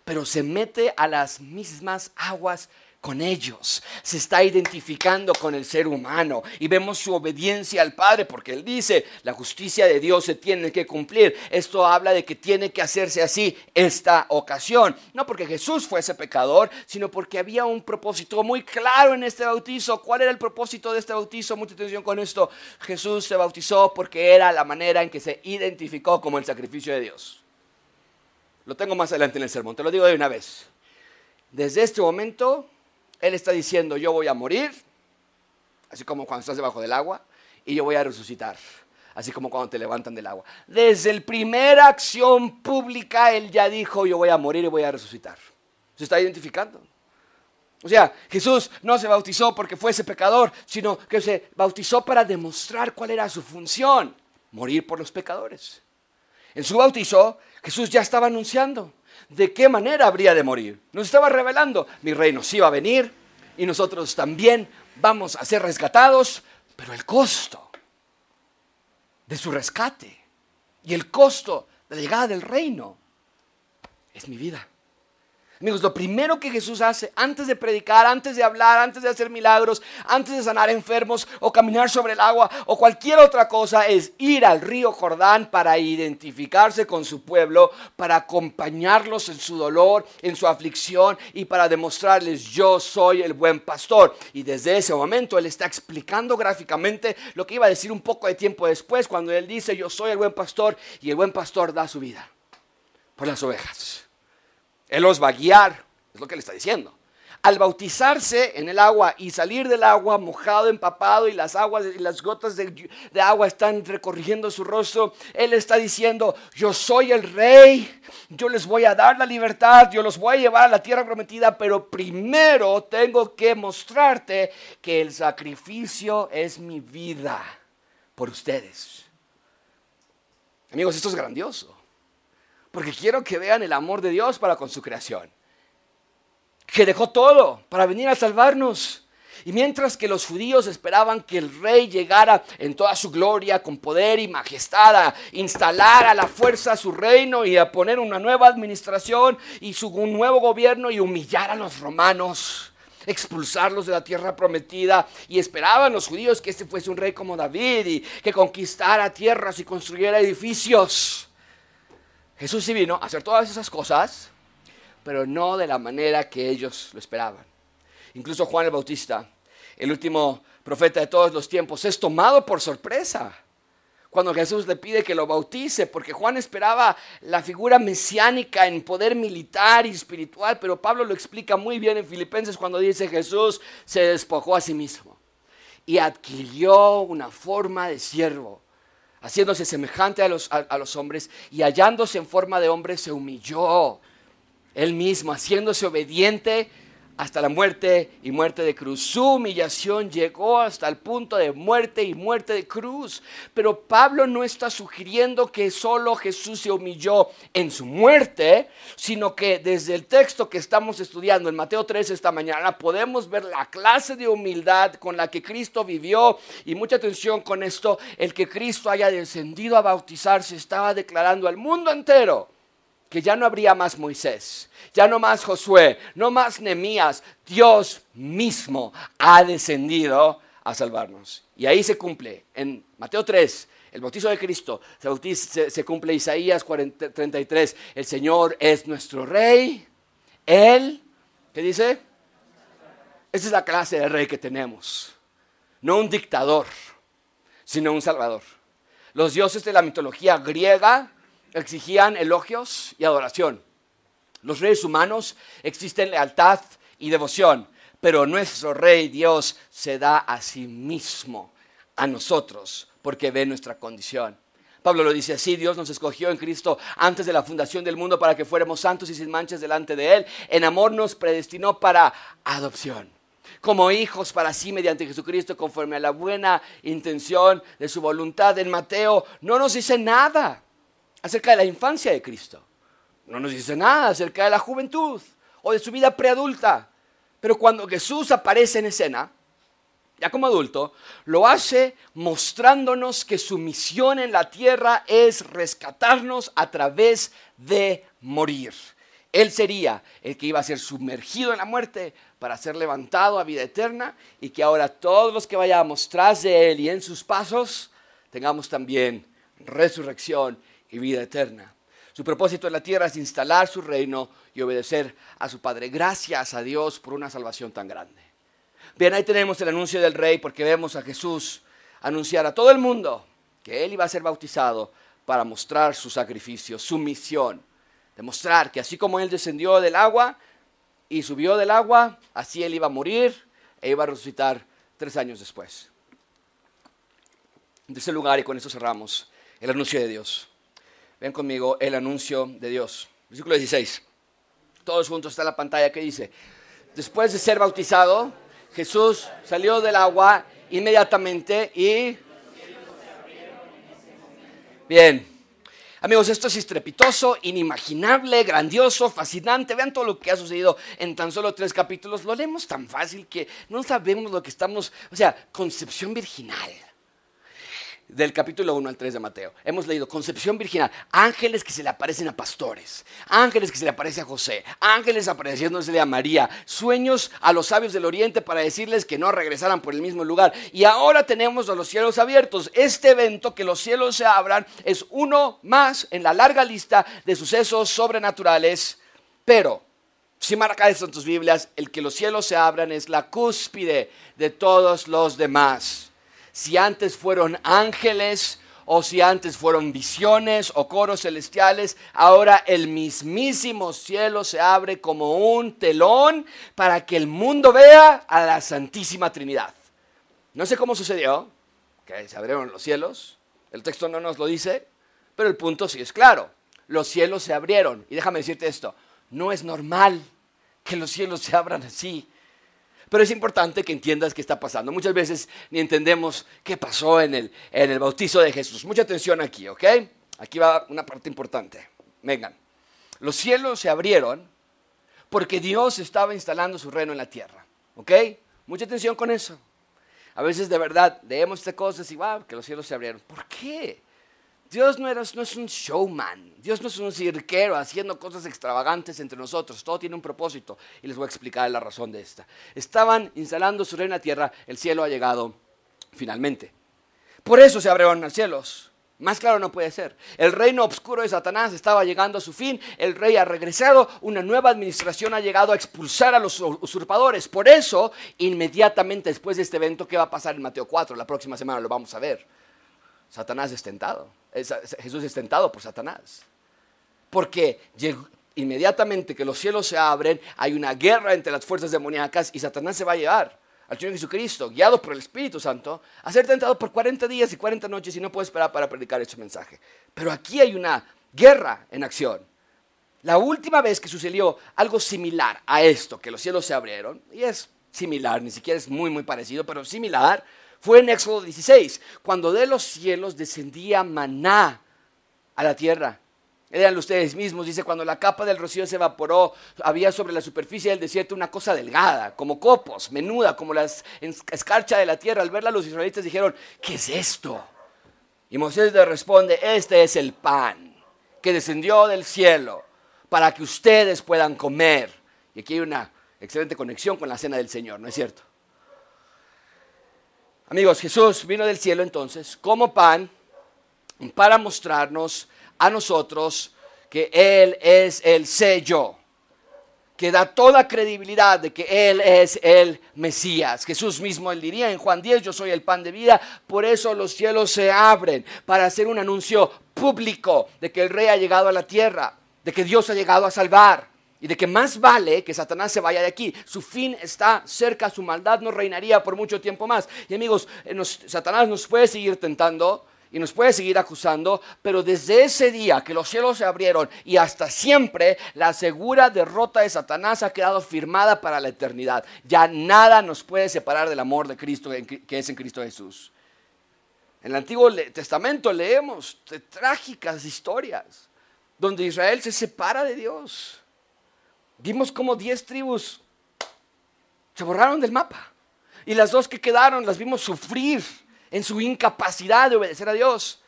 A: pero se mete a las mismas aguas con ellos, se está identificando con el ser humano y vemos su obediencia al Padre porque Él dice, la justicia de Dios se tiene que cumplir. Esto habla de que tiene que hacerse así esta ocasión. No porque Jesús fuese pecador, sino porque había un propósito muy claro en este bautizo. ¿Cuál era el propósito de este bautizo? Mucha atención con esto. Jesús se bautizó porque era la manera en que se identificó como el sacrificio de Dios. Lo tengo más adelante en el sermón, te lo digo de una vez. Desde este momento él está diciendo, yo voy a morir, así como cuando estás debajo del agua, y yo voy a resucitar, así como cuando te levantan del agua. Desde la primera acción pública, Él ya dijo, yo voy a morir y voy a resucitar. Se está identificando. O sea, Jesús no se bautizó porque fuese pecador, sino que se bautizó para demostrar cuál era su función, morir por los pecadores. En su bautizo, Jesús ya estaba anunciando, de qué manera habría de morir. Nos estaba revelando, mi reino sí va a venir y nosotros también vamos a ser rescatados, pero el costo de su rescate y el costo de la llegada del reino es mi vida. Amigos, lo primero que Jesús hace antes de predicar, antes de hablar, antes de hacer milagros, antes de sanar enfermos o caminar sobre el agua o cualquier otra cosa es ir al río Jordán para identificarse con su pueblo, para acompañarlos en su dolor, en su aflicción y para demostrarles yo soy el buen pastor. Y desde ese momento él está explicando gráficamente lo que iba a decir un poco de tiempo después cuando él dice yo soy el buen pastor y el buen pastor da su vida por las ovejas. Él los va a guiar, es lo que le está diciendo. Al bautizarse en el agua y salir del agua mojado, empapado y las aguas y las gotas de, de, agua están recorriendo su rostro, él está diciendo, yo soy el rey, yo les voy a dar la libertad, yo los voy a llevar a la tierra prometida, pero primero tengo que mostrarte que el sacrificio es mi vida por ustedes. Amigos, esto es grandioso porque quiero que vean el amor de Dios para con su creación. Que dejó todo para venir a salvarnos. Y mientras que los judíos esperaban que el rey llegara en toda su gloria, con poder y majestad, a instalar a la fuerza su reino y a poner una nueva administración y su, un nuevo gobierno y humillar a los romanos, expulsarlos de la tierra prometida. Y esperaban los judíos que este fuese un rey como David y que conquistara tierras y construyera edificios. Jesús sí vino a hacer todas esas cosas, pero no de la manera que ellos lo esperaban. Incluso Juan el Bautista, el último profeta de todos los tiempos, es tomado por sorpresa cuando Jesús le pide que lo bautice, porque Juan esperaba la figura mesiánica en poder militar y espiritual, pero Pablo lo explica muy bien en Filipenses cuando dice Jesús se despojó a sí mismo y adquirió una forma de siervo haciéndose semejante a los, a, los, hombres y hallándose en forma de hombre, se humilló él mismo, haciéndose obediente hasta la muerte y muerte de cruz. Su humillación llegó hasta el punto de muerte y muerte de cruz. Pero Pablo no está sugiriendo que solo Jesús se humilló en su muerte, sino que desde el texto que estamos estudiando en Mateo 3 esta mañana podemos ver la clase de humildad con la que Cristo vivió. Y mucha atención con esto, el que Cristo haya descendido a bautizarse estaba declarando al mundo entero que ya no habría más Moisés, ya no más Josué, no más Nemías, Dios mismo ha descendido a salvarnos. Y ahí se cumple, en Mateo 3, el bautizo de Cristo, se, cumple Isaías 33, el Señor es nuestro rey, Él, ¿qué dice? Esa es la clase de rey que tenemos, no un dictador, sino un salvador. Los dioses de la mitología griega exigían elogios y adoración. Los reyes humanos existen lealtad y devoción, pero nuestro rey Dios se da a sí mismo, a nosotros, porque ve nuestra condición. Pablo lo dice así, Dios nos escogió en Cristo antes de la fundación del mundo para que fuéramos santos y sin manchas delante de Él. En amor nos predestinó para adopción, como hijos para sí mediante Jesucristo, conforme a la buena intención de su voluntad. En Mateo no nos dice nada acerca de la infancia de Cristo. No nos dice nada acerca de la juventud o de su vida preadulta. Pero cuando Jesús aparece en escena, ya como adulto, lo hace mostrándonos que su misión en la tierra es rescatarnos a través de morir. Él sería el que iba a ser sumergido en la muerte para ser levantado a vida eterna y que ahora todos los que vayamos tras de Él y en sus pasos tengamos también resurrección y vida eterna. Su propósito en la tierra es instalar su reino y obedecer a su Padre. Gracias a Dios por una salvación tan grande. Bien, ahí tenemos el anuncio del rey porque vemos a Jesús anunciar a todo el mundo que él iba a ser bautizado para mostrar su sacrificio, su misión. Demostrar que así como él descendió del agua y subió del agua, así él iba a morir e iba a resucitar tres años después. En ese lugar, y con eso cerramos, el anuncio de Dios. Ven conmigo el anuncio de Dios. Versículo 16. Todos juntos está la pantalla que dice, después de ser bautizado, Jesús salió del agua inmediatamente y... Bien, amigos, esto es estrepitoso, inimaginable, grandioso, fascinante. Vean todo lo que ha sucedido en tan solo tres capítulos. Lo leemos tan fácil que no sabemos lo que estamos, o sea, concepción virginal del capítulo 1 al 3 de Mateo. Hemos leído concepción virginal, ángeles que se le aparecen a pastores, ángeles que se le aparecen a José, ángeles apareciéndose a María, sueños a los sabios del oriente para decirles que no regresaran por el mismo lugar. Y ahora tenemos a los cielos abiertos. Este evento, que los cielos se abran, es uno más en la larga lista de sucesos sobrenaturales, pero si marca esto en tus Biblias, el que los cielos se abran es la cúspide de todos los demás si antes fueron ángeles o si antes fueron visiones o coros celestiales, ahora el mismísimo cielo se abre como un telón para que el mundo vea a la Santísima Trinidad. No sé cómo sucedió, que se abrieron los cielos, el texto no nos lo dice, pero el punto sí es claro, los cielos se abrieron. Y déjame decirte esto, no es normal que los cielos se abran así. Pero es importante que entiendas qué está pasando. Muchas veces ni entendemos qué pasó en el, en el bautizo de Jesús. Mucha atención aquí, ¿ok? Aquí va una parte importante. Vengan. Los cielos se abrieron porque Dios estaba instalando su reino en la tierra. ¿Ok? Mucha atención con eso. A veces de verdad leemos estas cosas y wow, que los cielos se abrieron. ¿Por qué? Dios no, es un showman, Dios no es un cirquero haciendo cosas extravagantes entre nosotros, todo tiene un propósito y les voy a explicar la razón de esta. Estaban instalando su reino en la tierra, el cielo ha llegado finalmente. Por eso se abrieron los cielos. Más claro no puede ser. El reino oscuro de Satanás estaba llegando a su fin, el rey ha regresado, una nueva administración ha llegado a expulsar a los usurpadores. Por eso, inmediatamente después de este evento, ¿qué va a pasar en Mateo 4? La próxima semana lo vamos a ver. Satanás es tentado. Jesús es tentado por Satanás. Porque inmediatamente que los cielos se abren, hay una guerra entre las fuerzas demoníacas y Satanás se va a llevar al Señor Jesucristo, guiado por el Espíritu Santo, a ser tentado por 40 días y 40 noches y no puede esperar para predicar este mensaje. Pero aquí hay una guerra en acción. La última vez que sucedió algo similar a esto, que los cielos se abrieron, y es similar, ni siquiera es muy, muy parecido, pero similar, fue en Éxodo 16, cuando de los cielos descendía maná a la tierra. Eran ustedes mismos, dice, cuando la capa del rocío se evaporó, había sobre la superficie del desierto una cosa delgada, como copos, menuda, como la escarcha de la tierra. Al verla los israelitas dijeron, ¿qué es esto? Y Moisés le responde, este es el pan que descendió del cielo para que ustedes puedan comer. Y aquí hay una excelente conexión con la cena del Señor, ¿no es cierto? Amigos, Jesús vino del cielo entonces como pan para mostrarnos a nosotros que Él es el sello, que da toda credibilidad de que Él es el Mesías. Jesús mismo él diría en Juan 10, yo soy el pan de vida, por eso los cielos se abren para hacer un anuncio público de que el rey ha llegado a la tierra, de que Dios ha llegado a salvar y de que más vale que Satanás se vaya de aquí. Su fin está cerca, su maldad no reinaría por mucho tiempo más. Y amigos, eh, Satanás nos puede seguir tentando y nos puede seguir acusando, pero desde ese día que los cielos se abrieron y hasta siempre, la segura derrota de Satanás ha quedado firmada para la eternidad. Ya nada nos puede separar del amor de Cristo que es en Cristo Jesús. En el Antiguo Testamento leemos trágicas historias donde Israel se separa de Dios Vimos como diez tribus se borraron del mapa. Y las dos que quedaron las vimos sufrir en su incapacidad de obedecer a Dios.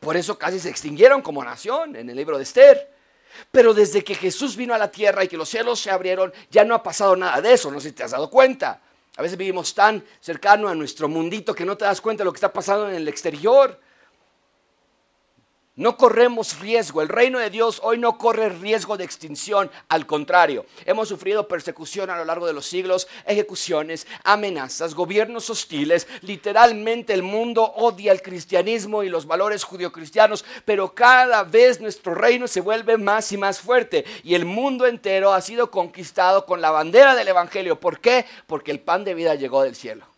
A: Por eso casi se extinguieron como nación en el libro de Esther. Pero desde que Jesús vino a la tierra y que los cielos se abrieron, ya no ha pasado nada de eso, no sé si te has dado cuenta. A veces vivimos tan cercano a nuestro mundito que no te das cuenta de lo que está pasando en el exterior. No corremos riesgo, el reino de Dios hoy no corre riesgo de extinción, al contrario, hemos sufrido persecución a lo largo de los siglos, ejecuciones, amenazas, gobiernos hostiles, literalmente el mundo odia el cristianismo y los valores judio-cristianos, pero cada vez nuestro reino se vuelve más y más fuerte y el mundo entero ha sido conquistado con la bandera del Evangelio. ¿Por qué? Porque el pan de vida llegó del cielo.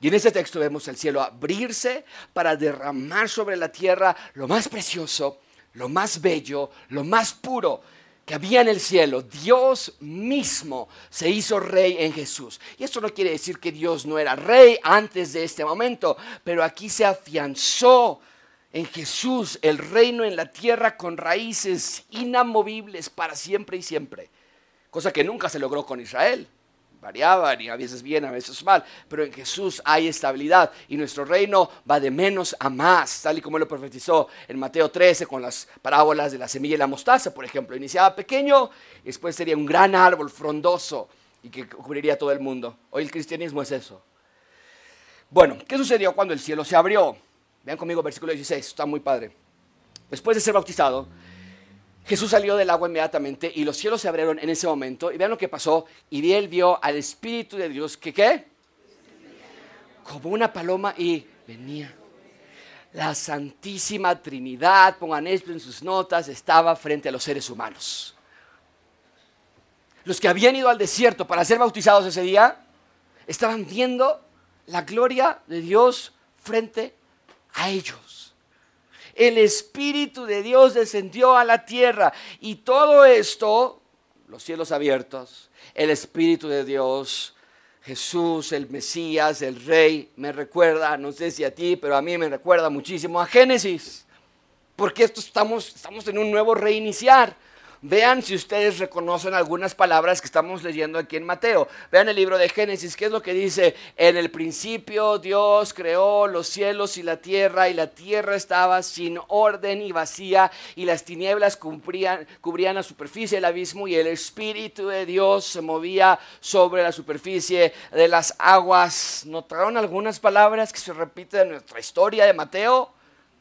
A: Y en este texto vemos el cielo abrirse para derramar sobre la tierra lo más precioso, lo más bello, lo más puro que había en el cielo. Dios mismo se hizo rey en Jesús. Y esto no quiere decir que Dios no era rey antes de este momento, pero aquí se afianzó en Jesús el reino en la tierra con raíces inamovibles para siempre y siempre. Cosa que nunca se logró con Israel. Variaban y a veces bien, a veces mal, pero en Jesús hay estabilidad y nuestro reino va de menos a más, tal y como lo profetizó en Mateo 13 con las parábolas de la semilla y la mostaza, por ejemplo. Iniciaba pequeño y después sería un gran árbol frondoso y que cubriría todo el mundo. Hoy el cristianismo es eso. Bueno, ¿qué sucedió cuando el cielo se abrió? Vean conmigo versículo 16, está muy padre. Después de ser bautizado, Jesús salió del agua inmediatamente y los cielos se abrieron en ese momento. Y vean lo que pasó. Y él vio al Espíritu de Dios que qué? Como una paloma y venía. La Santísima Trinidad, pongan esto en sus notas, estaba frente a los seres humanos. Los que habían ido al desierto para ser bautizados ese día, estaban viendo la gloria de Dios frente a ellos el Espíritu de Dios descendió a la tierra. Y todo esto, los cielos abiertos, el Espíritu de Dios, Jesús, el Mesías, el Rey, me recuerda, no sé si a ti, pero a mí me recuerda muchísimo a Génesis. Porque esto estamos, estamos en un nuevo reiniciar. Vean si ustedes reconocen algunas palabras que estamos leyendo aquí en Mateo. Vean el libro de Génesis, ¿qué es lo que dice? En el principio Dios creó los cielos y la tierra y la tierra estaba sin orden y vacía y las tinieblas cubrían, cubrían la superficie del abismo y el Espíritu de Dios se movía sobre la superficie de las aguas. ¿Notaron algunas palabras que se repiten en nuestra historia de Mateo?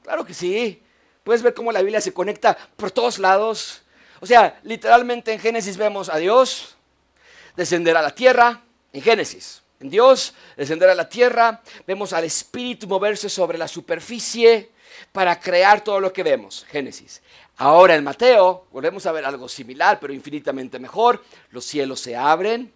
A: Claro que sí. Puedes ver cómo la Biblia se conecta por todos lados. O sea, literalmente en Génesis vemos a Dios descender a la tierra, en Génesis. En Dios descender a la tierra, vemos al Espíritu moverse sobre la superficie para crear todo lo que vemos, Génesis. Ahora en Mateo volvemos a ver algo similar, pero infinitamente mejor. Los cielos se abren,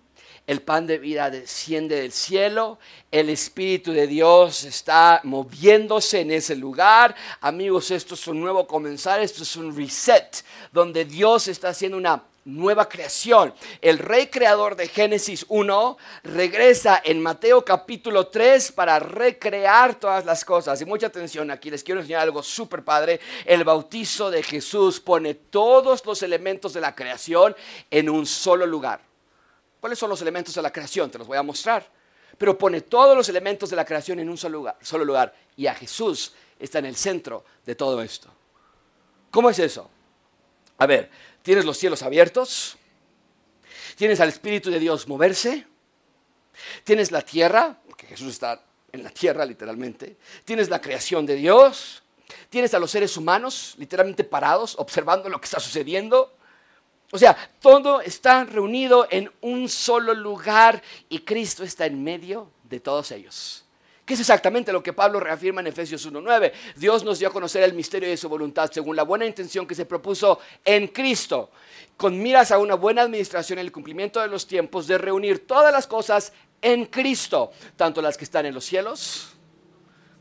A: el pan de vida desciende del cielo, el Espíritu de Dios está moviéndose en ese lugar. Amigos, esto es un nuevo comenzar, esto es un reset, donde Dios está haciendo una nueva creación. El rey creador de Génesis 1 regresa en Mateo capítulo 3 para recrear todas las cosas. Y mucha atención aquí, les quiero enseñar algo súper padre. El bautizo de Jesús pone todos los elementos de la creación en un solo lugar. ¿Cuáles son los elementos de la creación? Te los voy a mostrar. Pero pone todos los elementos de la creación en un solo lugar, solo lugar. Y a Jesús está en el centro de todo esto. ¿Cómo es eso? A ver, tienes los cielos abiertos, tienes al Espíritu de Dios moverse, tienes la tierra, porque Jesús está en la tierra literalmente, tienes la creación de Dios, tienes a los seres humanos literalmente parados, observando lo que está sucediendo, o sea, todo está reunido en un solo lugar y Cristo está en medio de todos ellos. ¿Qué es exactamente lo que Pablo reafirma en Efesios 1.9? Dios nos dio a conocer el misterio de su voluntad según la buena intención que se propuso en Cristo, con miras a una buena administración en el cumplimiento de los tiempos, de reunir todas las cosas en Cristo, tanto las que están en los cielos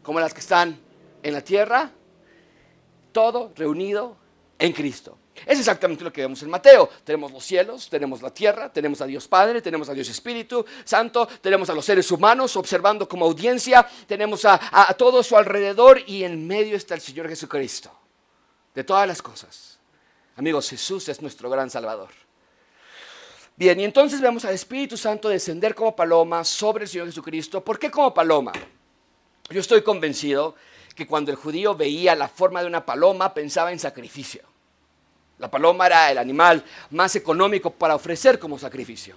A: como las que están en la tierra, todo reunido en Cristo. Es exactamente lo que vemos en Mateo. Tenemos los cielos, tenemos la tierra, tenemos a Dios Padre, tenemos a Dios Espíritu Santo, tenemos a los seres humanos observando como audiencia, tenemos a, a todo su alrededor y en medio está el Señor Jesucristo. De todas las cosas. Amigos, Jesús es nuestro gran Salvador. Bien, y entonces vemos al Espíritu Santo descender como paloma sobre el Señor Jesucristo. ¿Por qué como paloma? Yo estoy convencido que cuando el judío veía la forma de una paloma pensaba en sacrificio. La paloma era el animal más económico para ofrecer como sacrificio.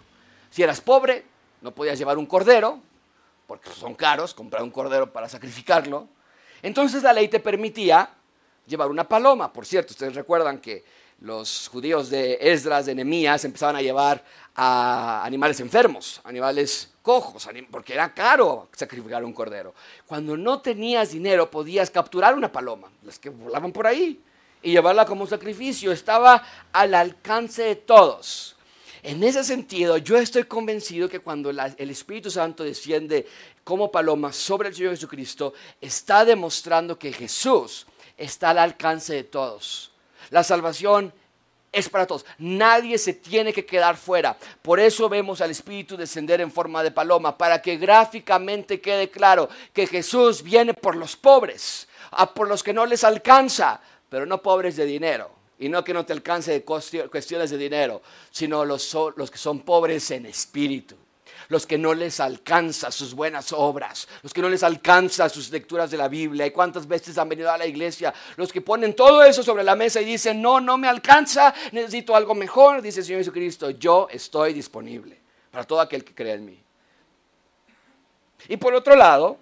A: Si eras pobre, no podías llevar un cordero, porque son caros, comprar un cordero para sacrificarlo. Entonces la ley te permitía llevar una paloma. Por cierto, ustedes recuerdan que los judíos de Esdras, de Nehemías, empezaban a llevar a animales enfermos, animales cojos, porque era caro sacrificar un cordero. Cuando no tenías dinero podías capturar una paloma, las que volaban por ahí y llevarla como sacrificio. Estaba al alcance de todos. En ese sentido, yo estoy convencido que cuando el Espíritu Santo desciende como paloma sobre el Señor Jesucristo, está demostrando que Jesús está al alcance de todos. La salvación es para todos. Nadie se tiene que quedar fuera. Por eso vemos al Espíritu descender en forma de paloma, para que gráficamente quede claro que Jesús viene por los pobres, por los que no les alcanza, pero no pobres de dinero. Y no que no te alcance de cuestiones de dinero, sino los, los que son pobres en espíritu. los que no les alcanza sus buenas obras, los que no les alcanza sus lecturas de la Biblia y cuántas veces han venido a la iglesia, los que ponen todo eso sobre la mesa y dicen, no, no me alcanza, necesito algo mejor, dice el Señor Jesucristo, yo estoy disponible para todo aquel que cree en mí. Y por otro lado,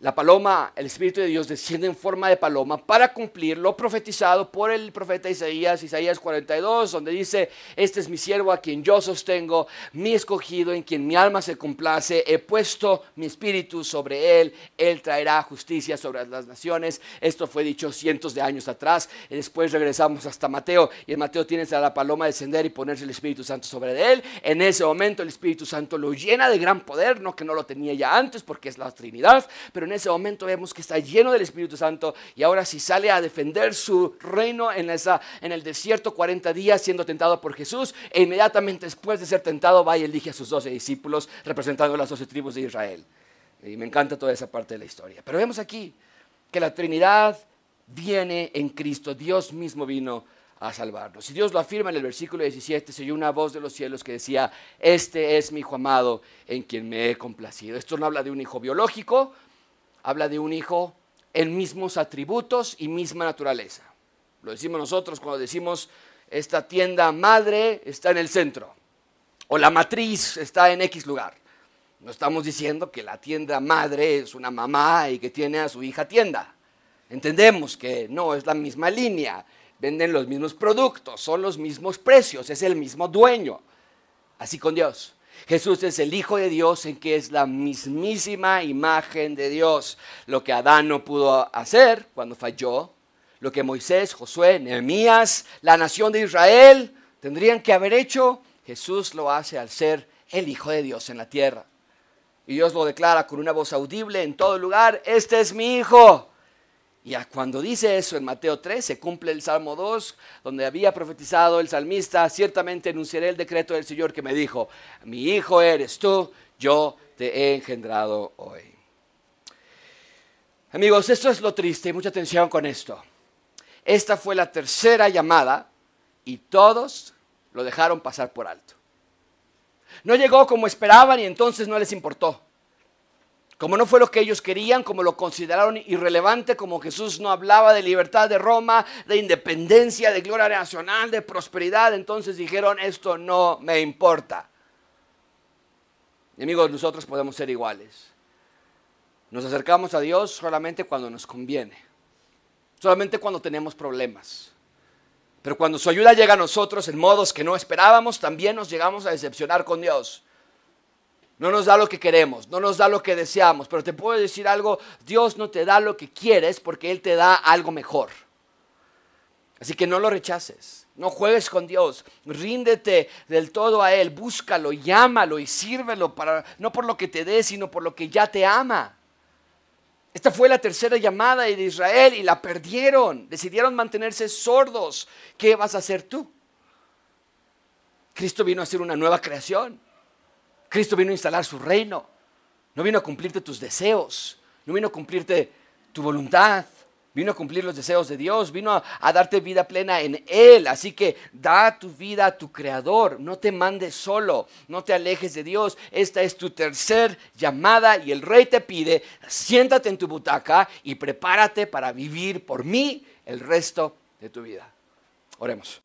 A: la paloma, el Espíritu de Dios desciende en forma de paloma para cumplir lo profetizado por el profeta Isaías, Isaías 42, donde dice, este es mi siervo a quien yo sostengo, mi escogido, en quien mi alma se complace, he puesto mi espíritu sobre él, él traerá justicia sobre las naciones. Esto fue dicho cientos de años atrás, y después regresamos hasta Mateo, y en Mateo tienes a la paloma descender y ponerse el Espíritu Santo sobre él. En ese momento el Espíritu Santo lo llena de gran poder, no que no lo tenía ya antes, porque es la Trinidad, pero en ese momento vemos que está lleno del Espíritu Santo y ahora si sale a defender su reino en, el desierto 40 días siendo tentado por Jesús e inmediatamente después de ser tentado va y elige a sus 12 discípulos representando las 12 tribus de Israel. Y me encanta toda esa parte de la historia. Pero vemos aquí que la Trinidad viene en Cristo, Dios mismo vino a salvarnos. Y Dios lo afirma en el versículo 17, se oyó una voz de los cielos que decía, este es mi hijo amado en quien me he complacido. Esto no habla de un hijo biológico, habla de un hijo en mismos atributos y misma naturaleza. Lo decimos nosotros cuando decimos esta tienda madre está en el centro o la matriz está en X lugar. No estamos diciendo que la tienda madre es una mamá y que tiene a su hija tienda. Entendemos que no es la misma línea, venden los mismos productos, son los mismos precios, es el mismo dueño. Así con Dios. Jesús es el Hijo de Dios en que es la mismísima imagen de Dios. Lo que Adán no pudo hacer cuando falló, lo que Moisés, Josué, Nehemías, la nación de Israel tendrían que haber hecho, Jesús lo hace al ser el Hijo de Dios en la tierra. Y Dios lo declara con una voz audible en todo lugar, este es mi Hijo y cuando dice eso en Mateo 3, se cumple el Salmo 2, donde había profetizado el salmista, ciertamente enunciaré el decreto del Señor que me dijo, mi hijo eres tú, yo te he engendrado hoy. Amigos, esto es lo triste, mucha atención con esto. Esta fue la tercera llamada y todos lo dejaron pasar por alto. No llegó como esperaban y entonces no les importó. Como no fue lo que ellos querían, como lo consideraron irrelevante, como Jesús no hablaba de libertad de Roma, de independencia, de gloria nacional, de prosperidad, entonces dijeron, esto no me importa. Y amigos, nosotros podemos ser iguales. Nos acercamos a Dios solamente cuando nos conviene, solamente cuando tenemos problemas. Pero cuando su ayuda llega a nosotros en modos que no esperábamos, también nos llegamos a decepcionar con Dios. No nos da lo que queremos, no nos da lo que deseamos, pero te puedo decir algo, Dios no te da lo que quieres porque Él te da algo mejor. Así que no lo rechaces, no juegues con Dios, ríndete del todo a Él, búscalo, llámalo y sírvelo para, no por lo que te dé, sino por lo que ya te ama. Esta fue la tercera llamada de Israel y la perdieron, decidieron mantenerse sordos. ¿Qué vas a hacer tú? Cristo vino a hacer una nueva creación. Cristo vino a instalar su reino. No vino a cumplirte tus deseos. No vino a cumplirte tu voluntad. Vino a cumplir los deseos de Dios. Vino a, darte vida plena en Él. Así que da tu vida a tu Creador. No te mandes solo. No te alejes de Dios. Esta es tu tercer llamada y el Rey te pide, siéntate en tu butaca y prepárate para vivir por mí el resto de tu vida. Oremos.